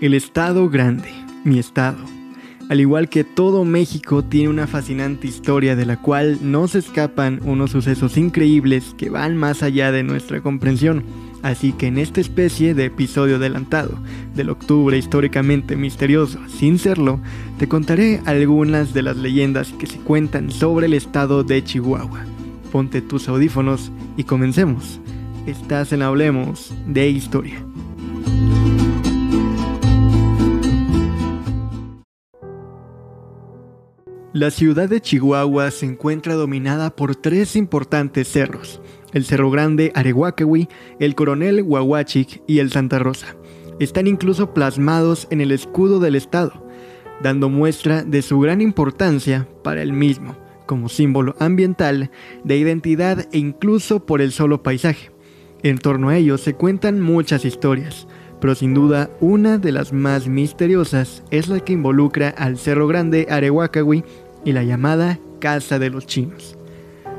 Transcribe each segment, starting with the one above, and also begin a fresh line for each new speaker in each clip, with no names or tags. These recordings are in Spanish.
El Estado Grande, mi estado. Al igual que todo México tiene una fascinante historia de la cual no se escapan unos sucesos increíbles que van más allá de nuestra comprensión. Así que en esta especie de episodio adelantado del octubre históricamente misterioso, sin serlo, te contaré algunas de las leyendas que se cuentan sobre el estado de Chihuahua. Ponte tus audífonos y comencemos. Estás en Hablemos de Historia. La ciudad de Chihuahua se encuentra dominada por tres importantes cerros, el Cerro Grande Arehuacahui, el Coronel Huahuachic y el Santa Rosa. Están incluso plasmados en el escudo del estado, dando muestra de su gran importancia para el mismo, como símbolo ambiental, de identidad e incluso por el solo paisaje. En torno a ellos se cuentan muchas historias, pero sin duda una de las más misteriosas es la que involucra al Cerro Grande Arehuacahui y la llamada Casa de los Chinos.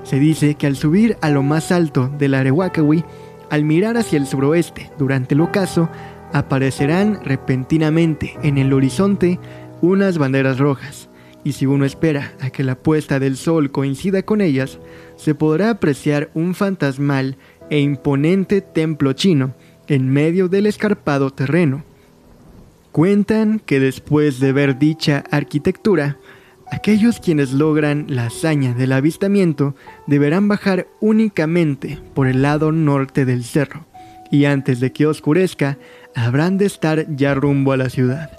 Se dice que al subir a lo más alto del Arehuacahui, al mirar hacia el suroeste durante el ocaso, aparecerán repentinamente en el horizonte unas banderas rojas, y si uno espera a que la puesta del sol coincida con ellas, se podrá apreciar un fantasmal e imponente templo chino en medio del escarpado terreno. Cuentan que después de ver dicha arquitectura, Aquellos quienes logran la hazaña del avistamiento deberán bajar únicamente por el lado norte del cerro, y antes de que oscurezca, habrán de estar ya rumbo a la ciudad.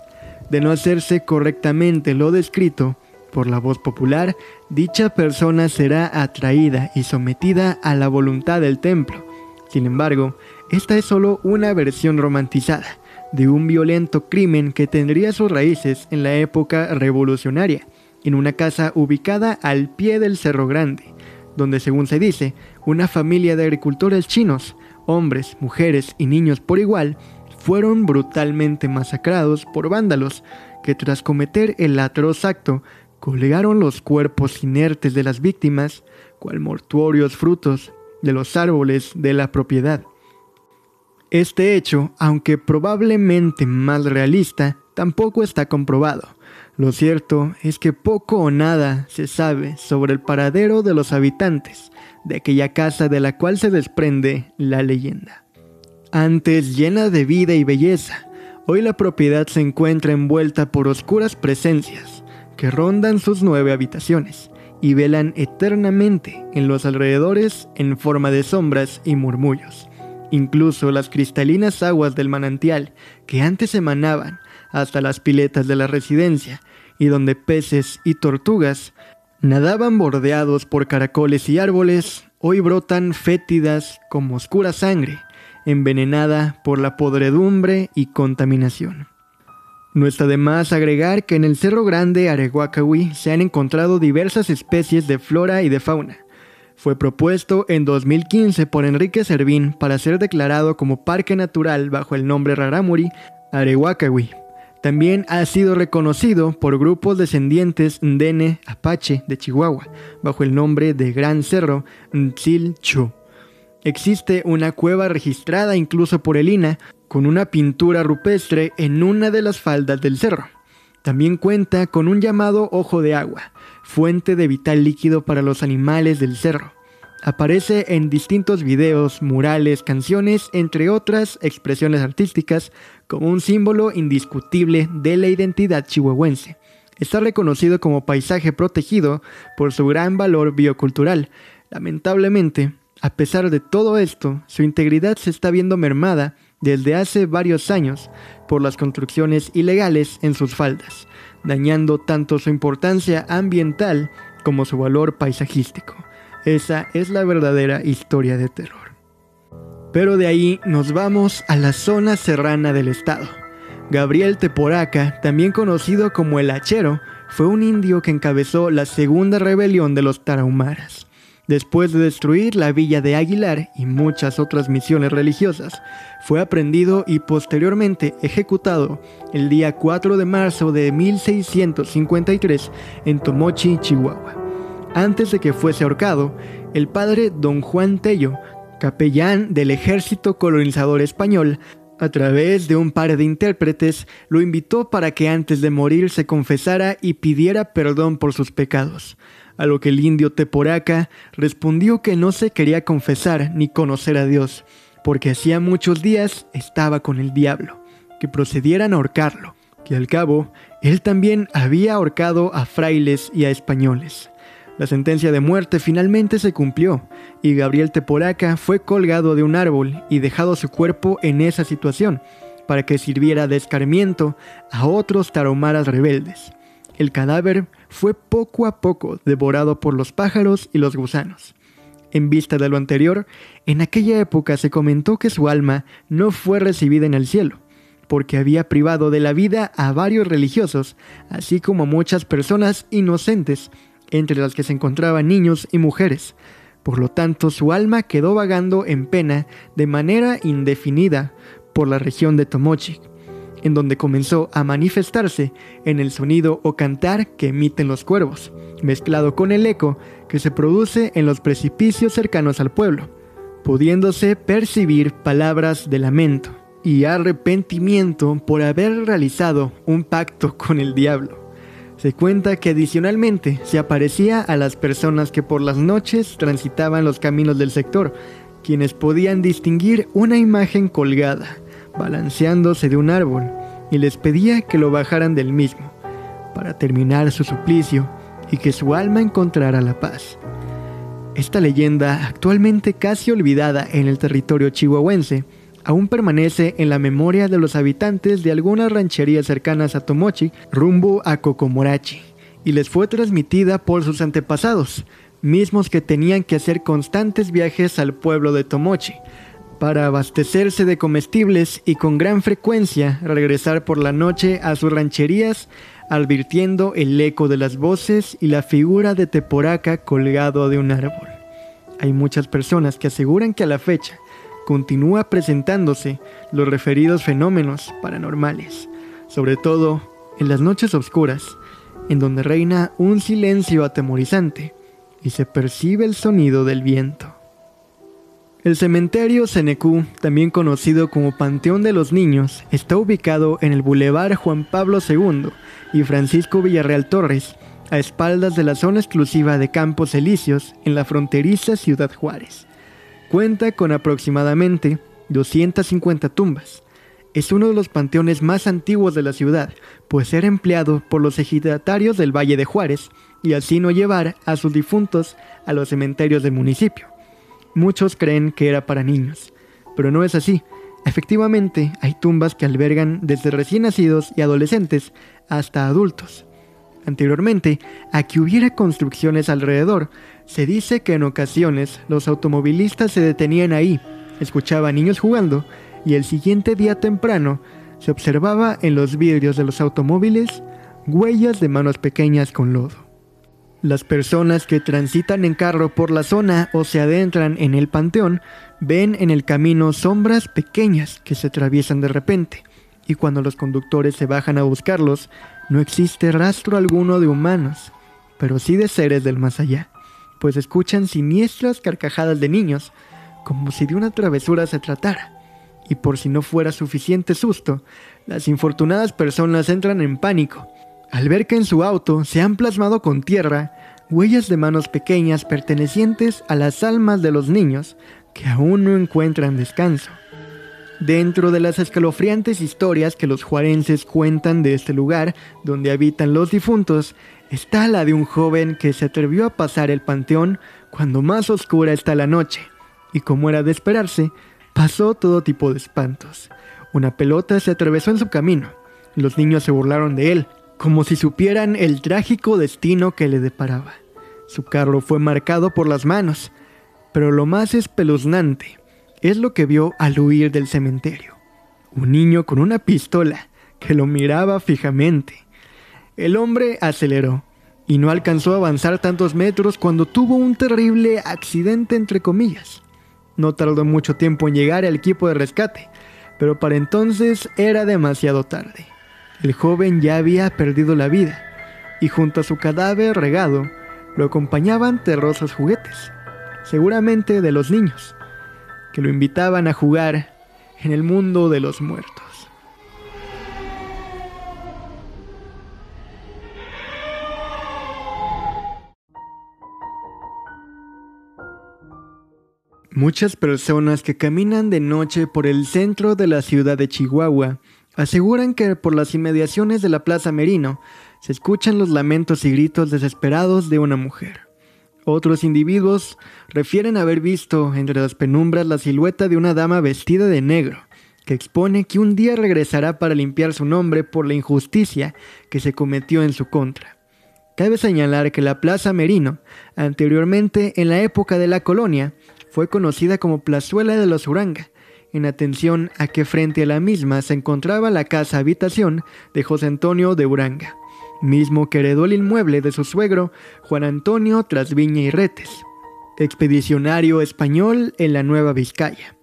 De no hacerse correctamente lo descrito por la voz popular, dicha persona será atraída y sometida a la voluntad del templo. Sin embargo, esta es solo una versión romantizada de un violento crimen que tendría sus raíces en la época revolucionaria en una casa ubicada al pie del Cerro Grande, donde según se dice, una familia de agricultores chinos, hombres, mujeres y niños por igual, fueron brutalmente masacrados por vándalos que tras cometer el atroz acto colgaron los cuerpos inertes de las víctimas, cual mortuorios frutos de los árboles de la propiedad. Este hecho, aunque probablemente más realista, tampoco está comprobado, lo cierto es que poco o nada se sabe sobre el paradero de los habitantes de aquella casa de la cual se desprende la leyenda. Antes llena de vida y belleza, hoy la propiedad se encuentra envuelta por oscuras presencias que rondan sus nueve habitaciones y velan eternamente en los alrededores en forma de sombras y murmullos. Incluso las cristalinas aguas del manantial que antes emanaban hasta las piletas de la residencia y donde peces y tortugas nadaban bordeados por caracoles y árboles, hoy brotan fétidas como oscura sangre, envenenada por la podredumbre y contaminación. No está de más agregar que en el Cerro Grande Areguacahui se han encontrado diversas especies de flora y de fauna. Fue propuesto en 2015 por Enrique Servín para ser declarado como parque natural bajo el nombre Raramuri Areguacahui, también ha sido reconocido por grupos descendientes Ndene Apache de Chihuahua, bajo el nombre de Gran Cerro Ntzil-Chu. Existe una cueva registrada incluso por el INA con una pintura rupestre en una de las faldas del cerro. También cuenta con un llamado ojo de agua, fuente de vital líquido para los animales del cerro. Aparece en distintos videos, murales, canciones, entre otras expresiones artísticas, como un símbolo indiscutible de la identidad chihuahuense. Está reconocido como paisaje protegido por su gran valor biocultural. Lamentablemente, a pesar de todo esto, su integridad se está viendo mermada desde hace varios años por las construcciones ilegales en sus faldas, dañando tanto su importancia ambiental como su valor paisajístico. Esa es la verdadera historia de terror. Pero de ahí nos vamos a la zona serrana del estado. Gabriel Teporaca, también conocido como el Hachero, fue un indio que encabezó la segunda rebelión de los tarahumaras. Después de destruir la villa de Aguilar y muchas otras misiones religiosas, fue aprendido y posteriormente ejecutado el día 4 de marzo de 1653 en Tomochi, Chihuahua. Antes de que fuese ahorcado, el padre don Juan Tello, capellán del ejército colonizador español, A través de un par de intérpretes, lo invitó para que antes de morir se confesara y pidiera perdón por sus pecados, a lo que el indio Teporaca respondió que no se quería confesar ni conocer a Dios, porque hacía muchos días estaba con el diablo, que procedieran a ahorcarlo, que al cabo él también había ahorcado a frailes y a españoles. La sentencia de muerte finalmente se cumplió y Gabriel Teporaca fue colgado de un árbol y dejado su cuerpo en esa situación para que sirviera de escarmiento a otros taromaras rebeldes. El cadáver fue poco a poco devorado por los pájaros y los gusanos. En vista de lo anterior, en aquella época se comentó que su alma no fue recibida en el cielo, porque había privado de la vida a varios religiosos, así como a muchas personas inocentes entre las que se encontraban niños y mujeres. Por lo tanto, su alma quedó vagando en pena de manera indefinida por la región de Tomochi, en donde comenzó a manifestarse en el sonido o cantar que emiten los cuervos, mezclado con el eco que se produce en los precipicios cercanos al pueblo, pudiéndose percibir palabras de lamento y arrepentimiento por haber realizado un pacto con el diablo. Se cuenta que adicionalmente se aparecía a las personas que por las noches transitaban los caminos del sector, quienes podían distinguir una imagen colgada, balanceándose de un árbol, y les pedía que lo bajaran del mismo, para terminar su suplicio y que su alma encontrara la paz. Esta leyenda, actualmente casi olvidada en el territorio chihuahuense, aún permanece en la memoria de los habitantes de algunas rancherías cercanas a Tomochi rumbo a Kokomorachi, y les fue transmitida por sus antepasados, mismos que tenían que hacer constantes viajes al pueblo de Tomochi, para abastecerse de comestibles y con gran frecuencia regresar por la noche a sus rancherías advirtiendo el eco de las voces y la figura de Teporaca colgado de un árbol. Hay muchas personas que aseguran que a la fecha continúa presentándose los referidos fenómenos paranormales, sobre todo en las noches oscuras, en donde reina un silencio atemorizante y se percibe el sonido del viento. El cementerio Senecú, también conocido como Panteón de los Niños, está ubicado en el Boulevard Juan Pablo II y Francisco Villarreal Torres, a espaldas de la zona exclusiva de Campos Elíseos en la fronteriza Ciudad Juárez. Cuenta con aproximadamente 250 tumbas. Es uno de los panteones más antiguos de la ciudad, pues era empleado por los ejidatarios del Valle de Juárez y así no llevar a sus difuntos a los cementerios del municipio. Muchos creen que era para niños, pero no es así. Efectivamente, hay tumbas que albergan desde recién nacidos y adolescentes hasta adultos. Anteriormente, a que hubiera construcciones alrededor, se dice que en ocasiones los automovilistas se detenían ahí, escuchaban niños jugando y el siguiente día temprano se observaba en los vidrios de los automóviles huellas de manos pequeñas con lodo. Las personas que transitan en carro por la zona o se adentran en el panteón ven en el camino sombras pequeñas que se atraviesan de repente, y cuando los conductores se bajan a buscarlos, no existe rastro alguno de humanos, pero sí de seres del más allá pues escuchan siniestras carcajadas de niños, como si de una travesura se tratara. Y por si no fuera suficiente susto, las infortunadas personas entran en pánico al ver que en su auto se han plasmado con tierra huellas de manos pequeñas pertenecientes a las almas de los niños que aún no encuentran descanso. Dentro de las escalofriantes historias que los juarenses cuentan de este lugar donde habitan los difuntos, está la de un joven que se atrevió a pasar el panteón cuando más oscura está la noche, y como era de esperarse, pasó todo tipo de espantos. Una pelota se atravesó en su camino, los niños se burlaron de él, como si supieran el trágico destino que le deparaba. Su carro fue marcado por las manos, pero lo más espeluznante es lo que vio al huir del cementerio. Un niño con una pistola que lo miraba fijamente. El hombre aceleró y no alcanzó a avanzar tantos metros cuando tuvo un terrible accidente entre comillas. No tardó mucho tiempo en llegar al equipo de rescate, pero para entonces era demasiado tarde. El joven ya había perdido la vida y junto a su cadáver regado lo acompañaban terrosos juguetes, seguramente de los niños, que lo invitaban a jugar en el mundo de los muertos. Muchas personas que caminan de noche por el centro de la ciudad de Chihuahua aseguran que por las inmediaciones de la Plaza Merino se escuchan los lamentos y gritos desesperados de una mujer. Otros individuos refieren haber visto entre las penumbras la silueta de una dama vestida de negro, que expone que un día regresará para limpiar su nombre por la injusticia que se cometió en su contra. Cabe señalar que la Plaza Merino, anteriormente en la época de la colonia, fue conocida como Plazuela de los Uranga, en atención a que frente a la misma se encontraba la casa habitación de José Antonio de Uranga, mismo que heredó el inmueble de su suegro Juan Antonio Trasviña y Retes, expedicionario español en la Nueva Vizcaya.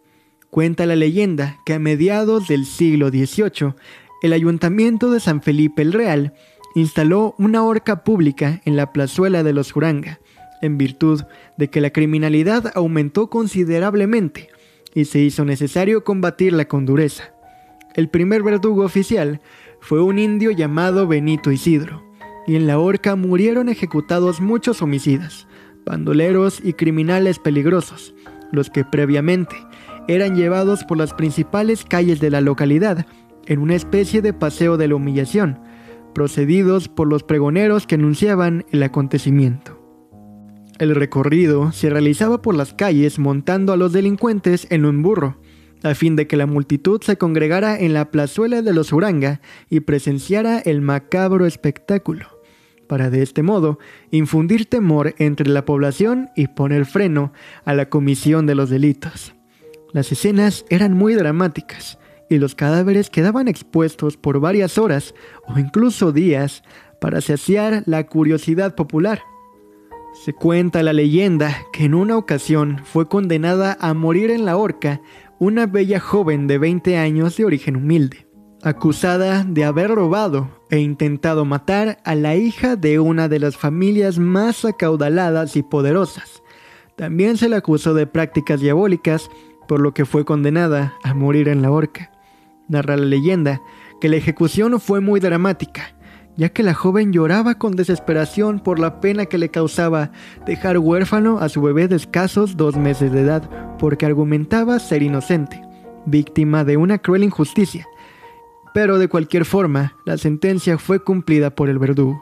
Cuenta la leyenda que a mediados del siglo XVIII, el ayuntamiento de San Felipe el Real instaló una horca pública en la plazuela de los Uranga, en virtud de que la criminalidad aumentó considerablemente y se hizo necesario combatirla con dureza. El primer verdugo oficial fue un indio llamado Benito Isidro, y en la horca murieron ejecutados muchos homicidas, bandoleros y criminales peligrosos, los que previamente eran llevados por las principales calles de la localidad en una especie de paseo de la humillación, procedidos por los pregoneros que anunciaban el acontecimiento. El recorrido se realizaba por las calles montando a los delincuentes en un burro, a fin de que la multitud se congregara en la plazuela de los Uranga y presenciara el macabro espectáculo, para de este modo infundir temor entre la población y poner freno a la comisión de los delitos. Las escenas eran muy dramáticas y los cadáveres quedaban expuestos por varias horas o incluso días para saciar la curiosidad popular. Se cuenta la leyenda que en una ocasión fue condenada a morir en la horca una bella joven de 20 años de origen humilde, acusada de haber robado e intentado matar a la hija de una de las familias más acaudaladas y poderosas. También se le acusó de prácticas diabólicas, por lo que fue condenada a morir en la horca. Narra la leyenda que la ejecución fue muy dramática, ya que la joven lloraba con desesperación por la pena que le causaba dejar huérfano a su bebé de escasos dos meses de edad, porque argumentaba ser inocente, víctima de una cruel injusticia. Pero de cualquier forma, la sentencia fue cumplida por el verdugo.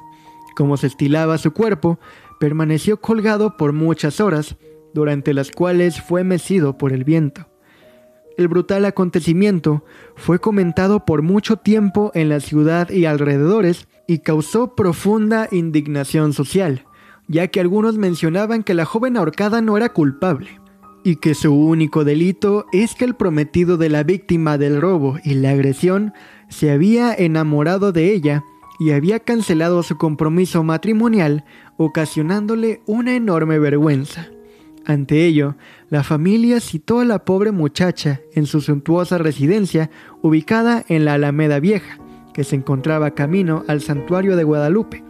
Como se estilaba su cuerpo, permaneció colgado por muchas horas, durante las cuales fue mecido por el viento. El brutal acontecimiento fue comentado por mucho tiempo en la ciudad y alrededores y causó profunda indignación social, ya que algunos mencionaban que la joven ahorcada no era culpable, y que su único delito es que el prometido de la víctima del robo y la agresión se había enamorado de ella y había cancelado su compromiso matrimonial, ocasionándole una enorme vergüenza. Ante ello, la familia citó a la pobre muchacha en su suntuosa residencia ubicada en la Alameda Vieja, que se encontraba camino al santuario de Guadalupe,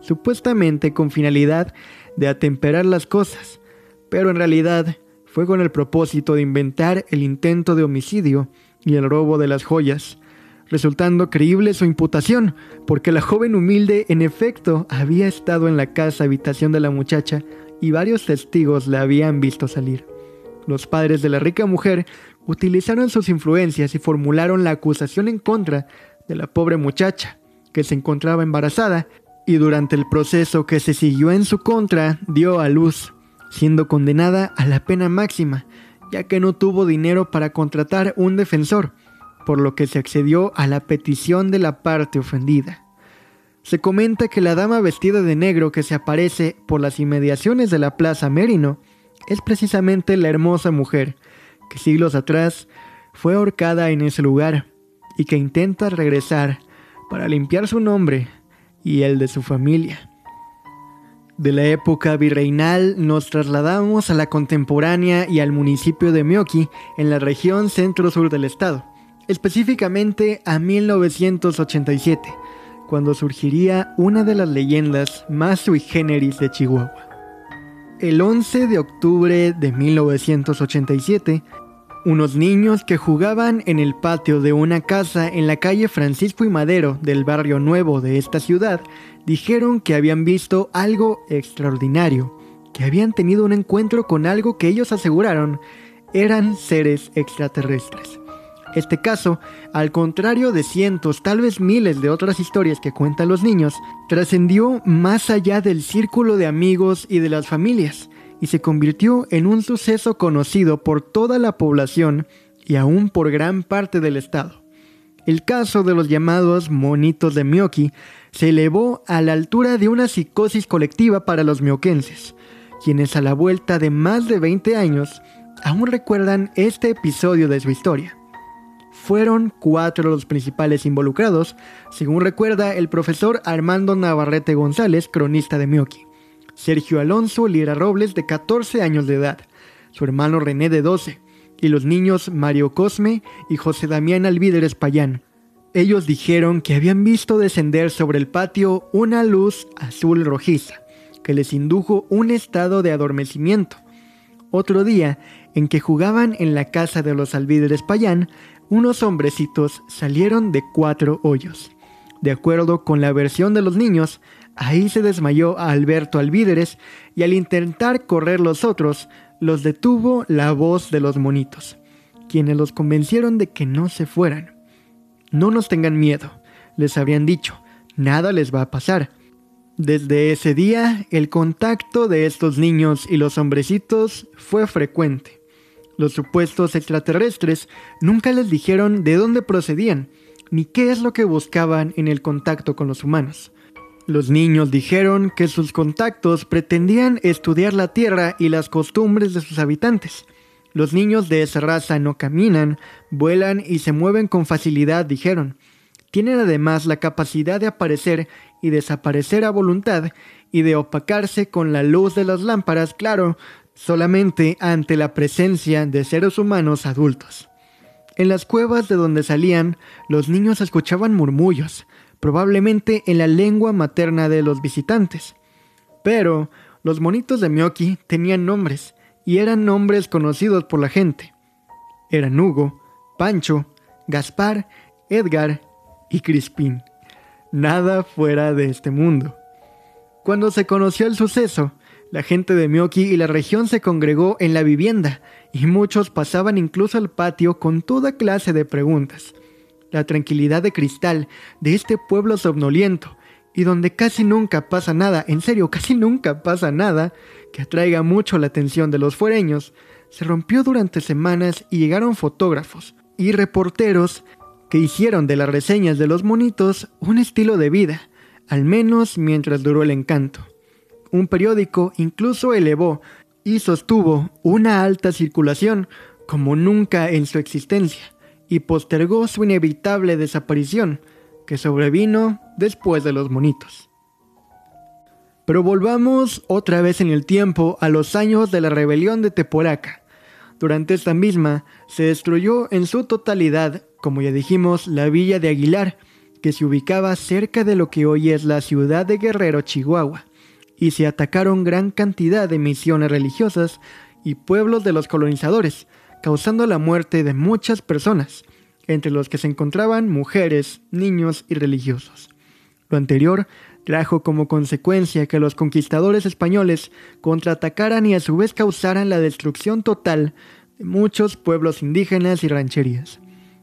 supuestamente con finalidad de atemperar las cosas, pero en realidad fue con el propósito de inventar el intento de homicidio y el robo de las joyas, resultando creíble su imputación, porque la joven humilde en efecto había estado en la casa habitación de la muchacha y varios testigos la habían visto salir. Los padres de la rica mujer utilizaron sus influencias y formularon la acusación en contra de la pobre muchacha, que se encontraba embarazada, y durante el proceso que se siguió en su contra dio a luz, siendo condenada a la pena máxima, ya que no tuvo dinero para contratar un defensor, por lo que se accedió a la petición de la parte ofendida. Se comenta que la dama vestida de negro que se aparece por las inmediaciones de la Plaza Merino es precisamente la hermosa mujer que siglos atrás fue ahorcada en ese lugar y que intenta regresar para limpiar su nombre y el de su familia. De la época virreinal nos trasladamos a la contemporánea y al municipio de Mioki en la región centro-sur del estado, específicamente a 1987, cuando surgiría una de las leyendas más sui generis de Chihuahua. El 11 de octubre de 1987, Unos niños que jugaban en el patio de una casa en la calle Francisco y Madero del barrio nuevo de esta ciudad dijeron que habían visto algo extraordinario, que habían tenido un encuentro con algo que ellos aseguraron eran seres extraterrestres. Este caso, al contrario de cientos, tal vez miles de otras historias que cuentan los niños, trascendió más allá del círculo de amigos y de las familias, y se convirtió en un suceso conocido por toda la población y aún por gran parte del estado. El caso de los llamados monitos de Mioki se elevó a la altura de una psicosis colectiva para los mioquenses, quienes a la vuelta de más de 20 años aún recuerdan este episodio de su historia. Fueron cuatro los principales involucrados, según recuerda el profesor Armando Navarrete González, cronista de Mioki. Sergio Alonso Lira Robles, de 14 años de edad, su hermano René, de 12, y los niños Mario Cosme y José Damián Alvíderes Payán. Ellos dijeron que habían visto descender sobre el patio una luz azul rojiza, que les indujo un estado de adormecimiento. Otro día, en que jugaban en la casa de los Alvíderes Payán, unos hombrecitos salieron de cuatro hoyos. De acuerdo con la versión de los niños, ahí se desmayó a Alberto Alvíderes y al intentar correr los otros, los detuvo la voz de los monitos, quienes los convencieron de que no se fueran. No nos tengan miedo, les habrían dicho, nada les va a pasar. Desde ese día, el contacto de estos niños y los hombrecitos fue frecuente. Los supuestos extraterrestres nunca les dijeron de dónde procedían, ni qué es lo que buscaban en el contacto con los humanos. Los niños dijeron que sus contactos pretendían estudiar la Tierra y las costumbres de sus habitantes. Los niños de esa raza no caminan, vuelan y se mueven con facilidad, dijeron. Tienen además la capacidad de aparecer y desaparecer a voluntad y de opacarse con la luz de las lámparas, claro, solamente ante la presencia de seres humanos adultos. En las cuevas de donde salían, los niños escuchaban murmullos, probablemente en la lengua materna de los visitantes. Pero los monitos de Miyoki tenían nombres, y eran nombres conocidos por la gente. Eran Hugo, Pancho, Gaspar, Edgar y Crispín. Nada fuera de este mundo. Cuando se conoció el suceso, la gente de Mioki y la región se congregó en la vivienda y muchos pasaban incluso al patio con toda clase de preguntas. La tranquilidad de cristal de este pueblo somnoliento y donde casi nunca pasa nada, en serio, casi nunca pasa nada que atraiga mucho la atención de los fuereños, se rompió durante semanas y llegaron fotógrafos y reporteros que hicieron de las reseñas de los monitos un estilo de vida, al menos mientras duró el encanto. Un periódico incluso elevó y sostuvo una alta circulación como nunca en su existencia y postergó su inevitable desaparición, que sobrevino después de los monitos. Pero volvamos otra vez en el tiempo a los años de la rebelión de Teporaca. Durante esta misma se destruyó en su totalidad, como ya dijimos, la villa de Aguilar, que se ubicaba cerca de lo que hoy es la ciudad de Guerrero, Chihuahua y se atacaron gran cantidad de misiones religiosas y pueblos de los colonizadores, causando la muerte de muchas personas, entre los que se encontraban mujeres, niños y religiosos. Lo anterior trajo como consecuencia que los conquistadores españoles contraatacaran y a su vez causaran la destrucción total de muchos pueblos indígenas y rancherías.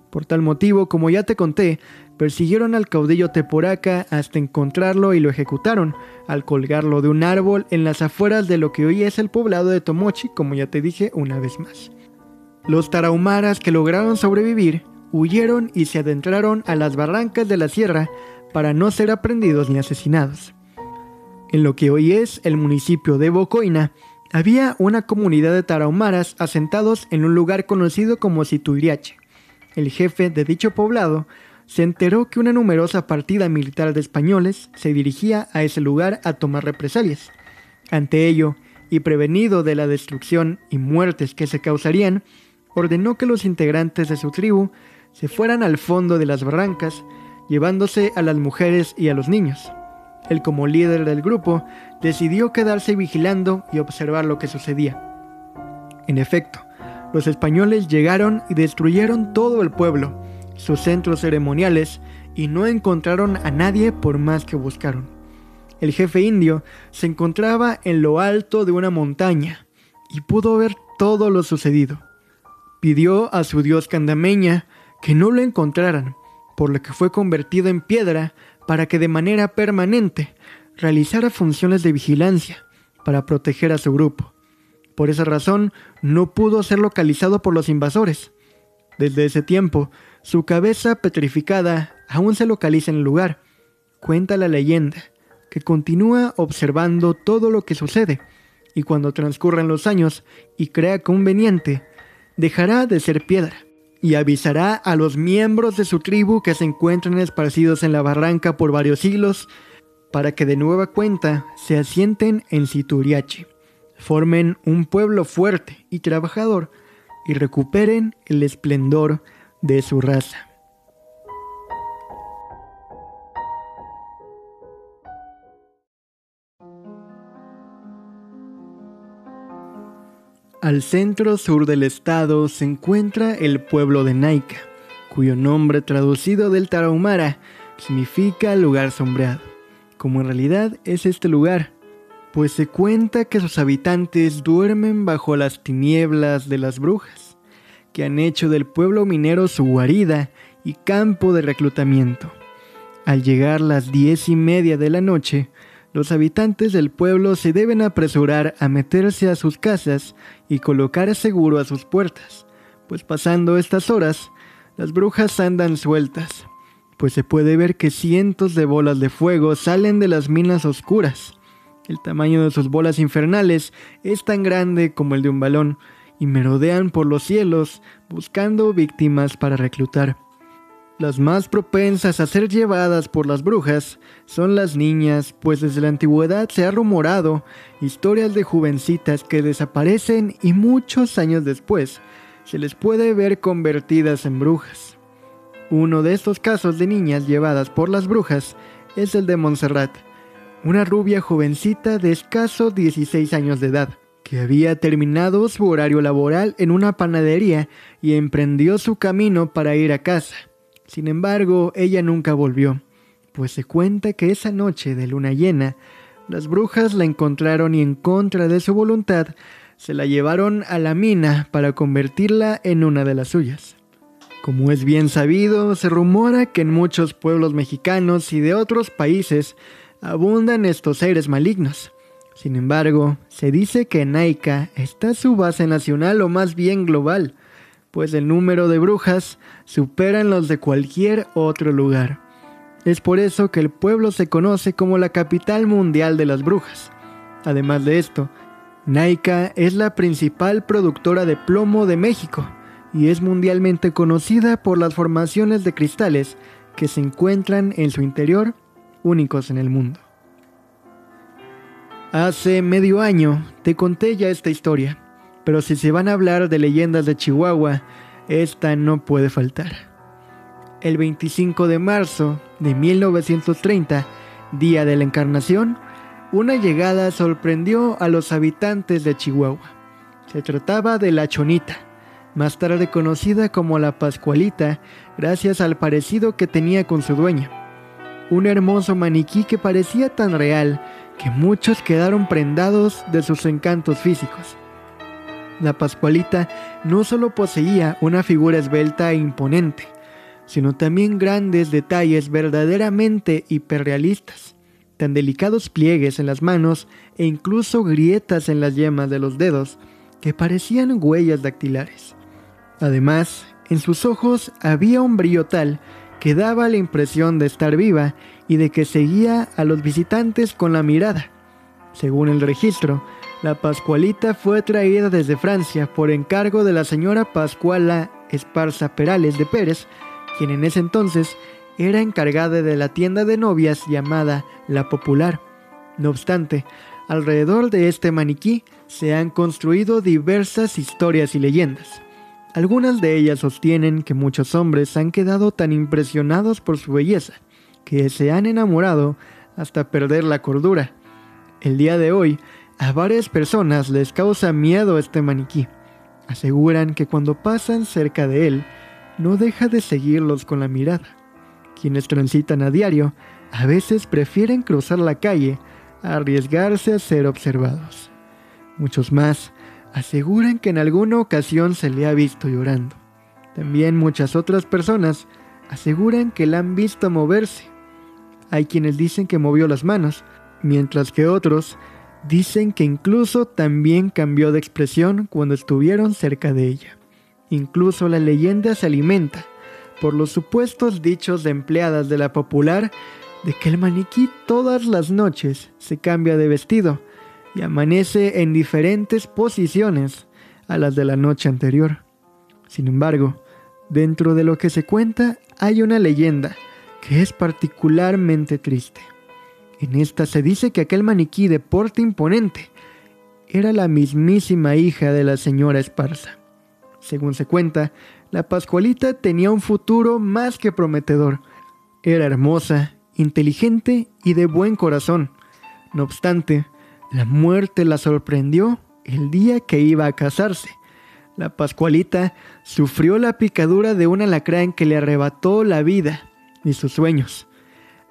Por tal motivo, como ya te conté, Persiguieron al caudillo Teporaca hasta encontrarlo y lo ejecutaron, al colgarlo de un árbol en las afueras de lo que hoy es el poblado de Tomochi, como ya te dije una vez más. Los tarahumaras que lograron sobrevivir huyeron y se adentraron a las barrancas de la sierra para no ser aprendidos ni asesinados. En lo que hoy es el municipio de Bocoina, había una comunidad de tarahumaras asentados en un lugar conocido como Situiriache. El jefe de dicho poblado se enteró que una numerosa partida militar de españoles se dirigía a ese lugar a tomar represalias. Ante ello, y prevenido de la destrucción y muertes que se causarían, ordenó que los integrantes de su tribu se fueran al fondo de las barrancas, llevándose a las mujeres y a los niños. Él como líder del grupo decidió quedarse vigilando y observar lo que sucedía. En efecto, los españoles llegaron y destruyeron todo el pueblo, sus centros ceremoniales, y no encontraron a nadie por más que buscaron. El jefe indio se encontraba en lo alto de una montaña y pudo ver todo lo sucedido. Pidió a su dios Candameña que no lo encontraran, por lo que fue convertido en piedra para que de manera permanente realizara funciones de vigilancia para proteger a su grupo. Por esa razón, no pudo ser localizado por los invasores. Desde ese tiempo, su cabeza petrificada aún se localiza en el lugar. Cuenta la leyenda que continúa observando todo lo que sucede, y cuando transcurran los años y crea conveniente, dejará de ser piedra y avisará a los miembros de su tribu que se encuentran esparcidos en la barranca por varios siglos para que de nueva cuenta se asienten en Situriachi, formen un pueblo fuerte y trabajador y recuperen el esplendor de su raza. Al centro sur del estado se encuentra el pueblo de Naika, cuyo nombre traducido del tarahumara significa lugar sombreado como en realidad es este lugar, pues se cuenta que sus habitantes duermen bajo las tinieblas de las brujas, que han hecho del pueblo minero su guarida y campo de reclutamiento. Al llegar las diez y media de la noche, los habitantes del pueblo se deben apresurar a meterse a sus casas y colocar seguro a sus puertas, pues pasando estas horas, las brujas andan sueltas, pues se puede ver que cientos de bolas de fuego salen de las minas oscuras. El tamaño de sus bolas infernales es tan grande como el de un balón y merodean por los cielos buscando víctimas para reclutar. Las más propensas a ser llevadas por las brujas son las niñas, pues desde la antigüedad se ha rumorado historias de jovencitas que desaparecen y muchos años después se les puede ver convertidas en brujas. Uno de estos casos de niñas llevadas por las brujas es el de Montserrat, una rubia jovencita de escaso 16 años de edad, que había terminado su horario laboral en una panadería y emprendió su camino para ir a casa. Sin embargo, ella nunca volvió, pues se cuenta que esa noche de luna llena, las brujas la encontraron y en contra de su voluntad, se la llevaron a la mina para convertirla en una de las suyas. Como es bien sabido, se rumora que en muchos pueblos mexicanos y de otros países abundan estos seres malignos. Sin embargo, se dice que en Naika está su base nacional o más bien global, pues el número de brujas superan los de cualquier otro lugar. Es por eso que el pueblo se conoce como la capital mundial de las brujas. Además de esto, Naika es la principal productora de plomo de México, y es mundialmente conocida por las formaciones de cristales que se encuentran en su interior, únicos en el mundo. Hace medio año te conté ya esta historia, pero si se van a hablar de leyendas de Chihuahua, esta no puede faltar. El 25 de marzo de 1930, día de la Encarnación, una llegada sorprendió a los habitantes de Chihuahua. Se trataba de la Chonita, más tarde conocida como la Pascualita, gracias al parecido que tenía con su dueña. Un hermoso maniquí que parecía tan real que muchos quedaron prendados de sus encantos físicos. La Pascualita no solo poseía una figura esbelta e imponente, sino también grandes detalles verdaderamente hiperrealistas, tan delicados pliegues en las manos e incluso grietas en las yemas de los dedos que parecían huellas dactilares. Además, en sus ojos había un brillo tal que daba la impresión de estar viva y de que seguía a los visitantes con la mirada. Según el registro, la Pascualita fue traída desde Francia por encargo de la señora Pascuala Esparza Perales de Pérez, quien en ese entonces era encargada de la tienda de novias llamada La Popular. No obstante, alrededor de este maniquí se han construido diversas historias y leyendas. Algunas de ellas sostienen que muchos hombres han quedado tan impresionados por su belleza que se han enamorado hasta perder la cordura. El día de hoy, a varias personas les causa miedo este maniquí. Aseguran que cuando pasan cerca de él, no deja de seguirlos con la mirada. Quienes transitan a diario a veces prefieren cruzar la calle a arriesgarse a ser observados. Muchos más aseguran que en alguna ocasión se le ha visto llorando. También muchas otras personas aseguran que la han visto moverse. Hay quienes dicen que movió las manos, mientras que otros dicen que incluso también cambió de expresión cuando estuvieron cerca de ella. Incluso la leyenda se alimenta por los supuestos dichos de empleadas de la popular de que el maniquí todas las noches se cambia de vestido y amanece en diferentes posiciones a las de la noche anterior. Sin embargo, dentro de lo que se cuenta hay una leyenda que es particularmente triste. En esta se dice que aquel maniquí de porte imponente era la mismísima hija de la señora Esparza. Según se cuenta, la Pascualita tenía un futuro más que prometedor. Era hermosa, inteligente y de buen corazón. No obstante, la muerte la sorprendió el día que iba a casarse. La Pascualita sufrió la picadura de un alacrán que le arrebató la vida y sus sueños.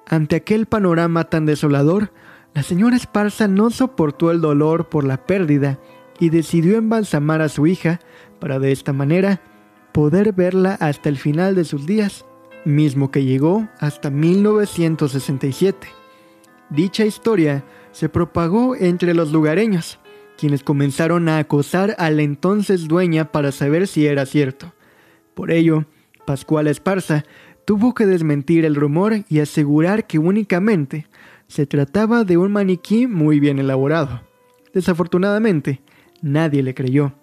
Ante aquel panorama tan desolador, la señora Esparza no soportó el dolor por la pérdida y decidió embalsamar a su hija para de esta manera poder verla hasta el final de sus días, mismo que llegó hasta 1967. Dicha historia se propagó entre los lugareños, quienes comenzaron a acosar a la entonces dueña para saber si era cierto. Por ello, Pascual Esparza tuvo que desmentir el rumor y asegurar que únicamente se trataba de un maniquí muy bien elaborado. Desafortunadamente, nadie le creyó.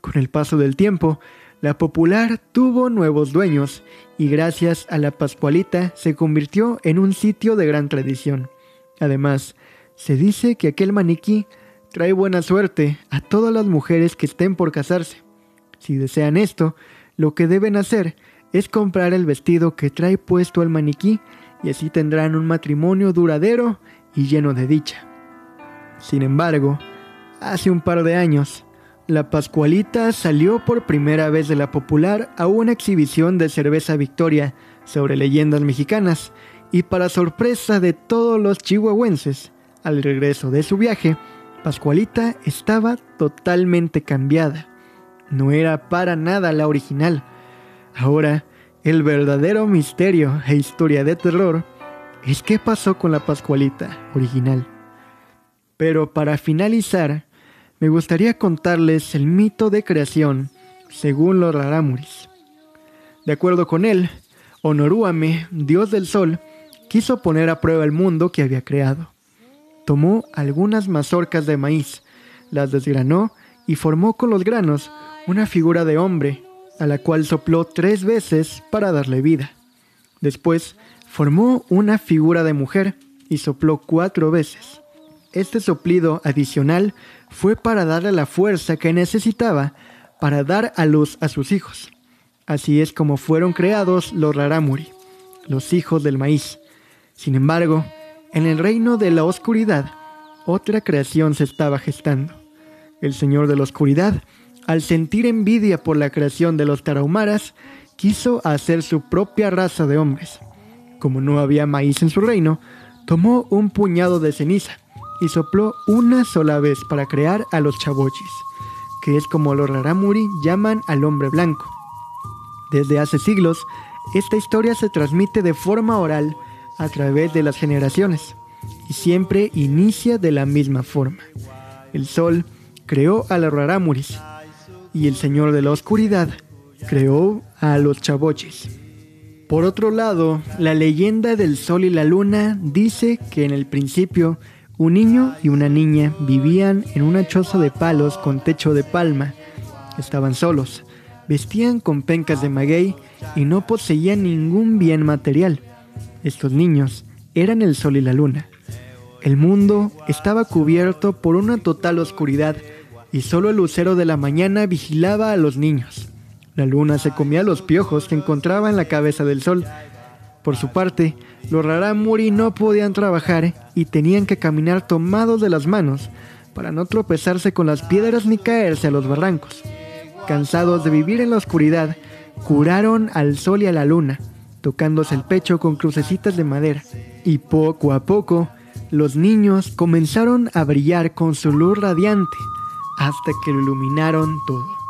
Con el paso del tiempo, la popular tuvo nuevos dueños y gracias a la Pascualita se convirtió en un sitio de gran tradición. Además, se dice que aquel maniquí trae buena suerte a todas las mujeres que estén por casarse. Si desean esto, lo que deben hacer es comprar el vestido que trae puesto el maniquí y así tendrán un matrimonio duradero y lleno de dicha. Sin embargo, hace un par de años, la Pascualita salió por primera vez de la popular a una exhibición de cerveza Victoria sobre leyendas mexicanas y para sorpresa de todos los chihuahuenses, al regreso de su viaje, Pascualita estaba totalmente cambiada. No era para nada la original. Ahora, el verdadero misterio e historia de terror es qué pasó con la Pascualita original. Pero para finalizar, me gustaría contarles el mito de creación según los rarámuris. De acuerdo con él, Honorúame, dios del sol, quiso poner a prueba el mundo que había creado. Tomó algunas mazorcas de maíz, las desgranó y formó con los granos una figura de hombre, a la cual sopló tres veces para darle vida. Después formó una figura de mujer y sopló cuatro veces. Este soplido adicional fue para darle la fuerza que necesitaba para dar a luz a sus hijos. Así es como fueron creados los Raramuri, los hijos del maíz. Sin embargo, en el reino de la oscuridad, otra creación se estaba gestando. El Señor de la Oscuridad, al sentir envidia por la creación de los tarahumaras, quiso hacer su propia raza de hombres. Como no había maíz en su reino, tomó un puñado de ceniza y sopló una sola vez para crear a los chabochis, que es como los raramuri llaman al hombre blanco. Desde hace siglos, esta historia se transmite de forma oral a través de las generaciones y siempre inicia de la misma forma. El sol creó a los raramuris y el señor de la oscuridad creó a los chabochis. Por otro lado, la leyenda del sol y la luna dice que en el principio un niño y una niña vivían en una choza de palos con techo de palma. Estaban solos, vestían con pencas de maguey y no poseían ningún bien material. Estos niños eran el sol y la luna. El mundo estaba cubierto por una total oscuridad y solo el lucero de la mañana vigilaba a los niños. La luna se comía los piojos que encontraba en la cabeza del sol por su parte, los raramuri no podían trabajar y tenían que caminar tomados de las manos para no tropezarse con las piedras ni caerse a los barrancos. cansados de vivir en la oscuridad, curaron al sol y a la luna, tocándose el pecho con crucecitas de madera. Y poco a poco, los niños comenzaron a brillar con su luz radiante hasta que lo iluminaron todo.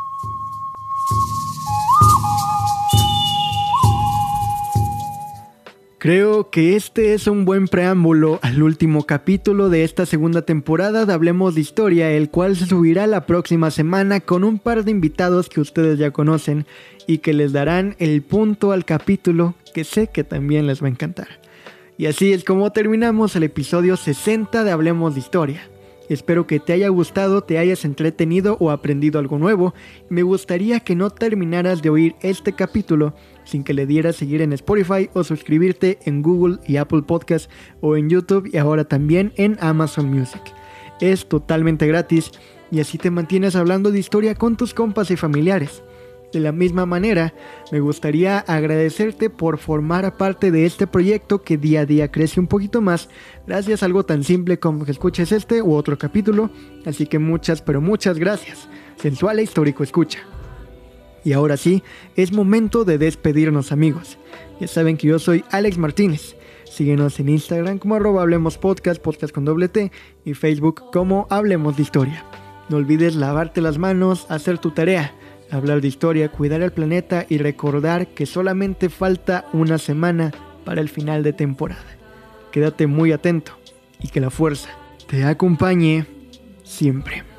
Creo que este es un buen preámbulo al último capítulo de esta segunda temporada de Hablemos de Historia, el cual se subirá la próxima semana con un par de invitados que ustedes ya conocen y que les darán el punto al capítulo que sé que también les va a encantar. Y así es como terminamos el episodio 60 de Hablemos de Historia. Espero que te haya gustado, te hayas entretenido o aprendido algo nuevo. Me gustaría que no terminaras de oír este capítulo sin que le dieras seguir en Spotify o suscribirte en Google y Apple Podcast o en YouTube y ahora también en Amazon Music. Es totalmente gratis y así te mantienes hablando de historia con tus compas y familiares. De la misma manera, me gustaría agradecerte por formar parte de este proyecto que día a día crece un poquito más gracias a algo tan simple como que escuches este u otro capítulo. Así que muchas, pero muchas gracias. Sensual e histórico escucha. Y ahora sí, es momento de despedirnos amigos. Ya saben que yo soy Alex Martínez. Síguenos en Instagram como arroba Hablemos Podcast, podcast con doble T, y Facebook como Hablemos de Historia. No olvides lavarte las manos, hacer tu tarea hablar de historia, cuidar el planeta y recordar que solamente falta una semana para el final de temporada. Quédate muy atento y que la fuerza te acompañe siempre.